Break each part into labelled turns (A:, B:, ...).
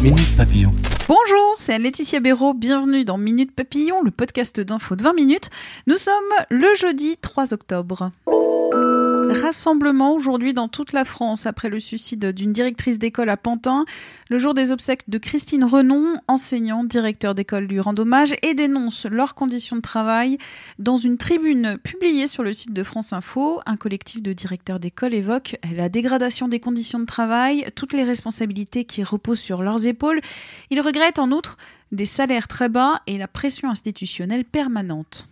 A: Bonjour, c'est Laetitia Béraud, bienvenue dans Minute Papillon, le podcast d'info de 20 minutes. Nous sommes le jeudi 3 octobre. Rassemblement aujourd'hui dans toute la France après le suicide d'une directrice d'école à Pantin, le jour des obsèques de Christine Renon, enseignante, directeur d'école lui rend hommage et dénonce leurs conditions de travail. Dans une tribune publiée sur le site de France Info, un collectif de directeurs d'école évoque la dégradation des conditions de travail, toutes les responsabilités qui reposent sur leurs épaules. Il regrette en outre des salaires très bas et la pression institutionnelle permanente.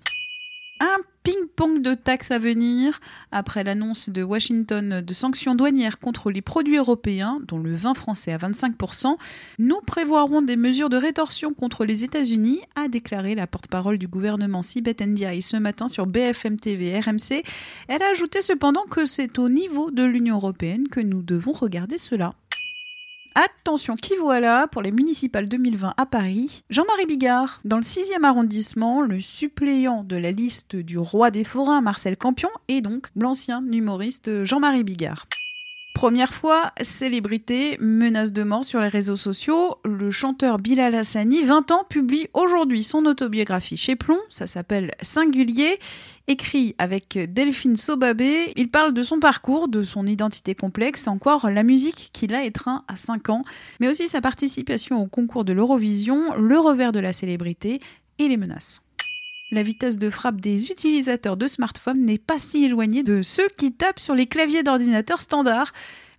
A: Un ping-pong de taxes à venir après l'annonce de Washington de sanctions douanières contre les produits européens, dont le vin français à 25%. Nous prévoirons des mesures de rétorsion contre les États-Unis, a déclaré la porte-parole du gouvernement Sibeth Ndiaye ce matin sur BFM TV RMC. Elle a ajouté cependant que c'est au niveau de l'Union européenne que nous devons regarder cela. Attention, qui voilà pour les municipales 2020 à Paris? Jean-Marie Bigard. Dans le 6e arrondissement, le suppléant de la liste du roi des forains, Marcel Campion, est donc l'ancien humoriste Jean-Marie Bigard. Première fois, célébrité, menace de mort sur les réseaux sociaux. Le chanteur Bilal Hassani, 20 ans, publie aujourd'hui son autobiographie chez Plomb. Ça s'appelle Singulier. Écrit avec Delphine Sobabé, il parle de son parcours, de son identité complexe, encore la musique qu'il a étreint à 5 ans, mais aussi sa participation au concours de l'Eurovision, le revers de la célébrité et les menaces la vitesse de frappe des utilisateurs de smartphones n'est pas si éloignée de ceux qui tapent sur les claviers d'ordinateur standard.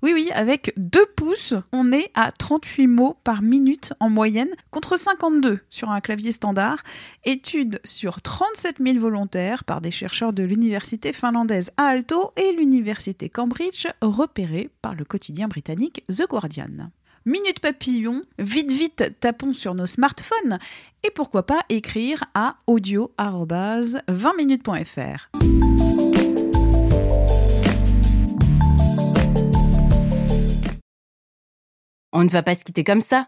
A: Oui, oui, avec 2 pouces, on est à 38 mots par minute en moyenne, contre 52 sur un clavier standard. Étude sur 37 000 volontaires par des chercheurs de l'université finlandaise Aalto et l'université Cambridge, repérés par le quotidien britannique The Guardian. Minute papillon, vite vite tapons sur nos smartphones et pourquoi pas écrire à audio-20minutes.fr.
B: On ne va pas se quitter comme ça.